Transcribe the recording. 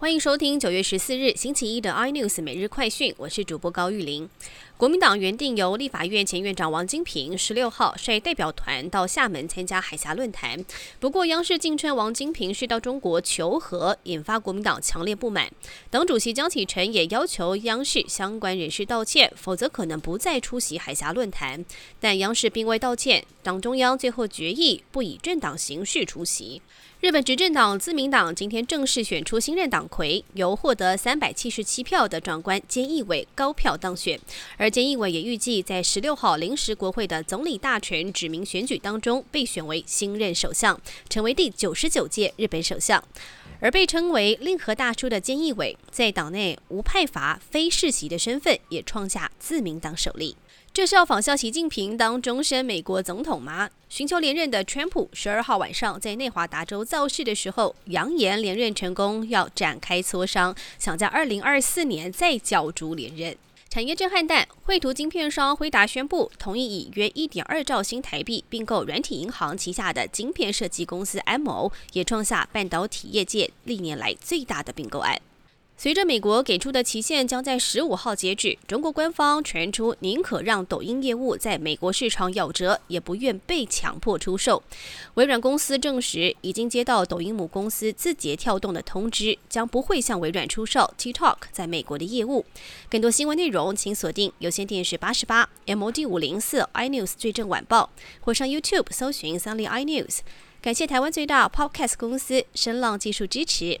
欢迎收听九月十四日星期一的 iNews 每日快讯，我是主播高玉玲。国民党原定由立法院前院长王金平十六号率代表团到厦门参加海峡论坛，不过央视竟称王金平是到中国求和，引发国民党强烈不满。党主席江启臣也要求央视相关人士道歉，否则可能不再出席海峡论坛。但央视并未道歉，党中央最后决议不以政党形式出席。日本执政党自民党今天正式选出新任党魁，由获得三百七十七票的长官菅义伟高票当选。而菅义伟也预计在十六号临时国会的总理大权指名选举当中被选为新任首相，成为第九十九届日本首相。而被称为令和大叔的菅义伟，在党内无派阀、非世袭的身份，也创下自民党首例。这是要仿效习近平当终身美国总统吗？寻求连任的川普十二号晚上在内华达州造势的时候，扬言连任成功要展开磋商，想在二零二四年再角逐连任。产业震撼弹，绘图晶片商辉达宣布同意以约一点二兆新台币并购软体银行旗下的晶片设计公司 MO，也创下半导体业界历年来最大的并购案。随着美国给出的期限将在十五号截止，中国官方传出宁可让抖音业务在美国市场咬折，也不愿被强迫出售。微软公司证实已经接到抖音母公司字节跳动的通知，将不会向微软出售 TikTok 在美国的业务。更多新闻内容，请锁定有线电视八十八 MOD 五零四 iNews 最正晚报，或上 YouTube 搜寻三立 iNews。感谢台湾最大 Podcast 公司声浪技术支持。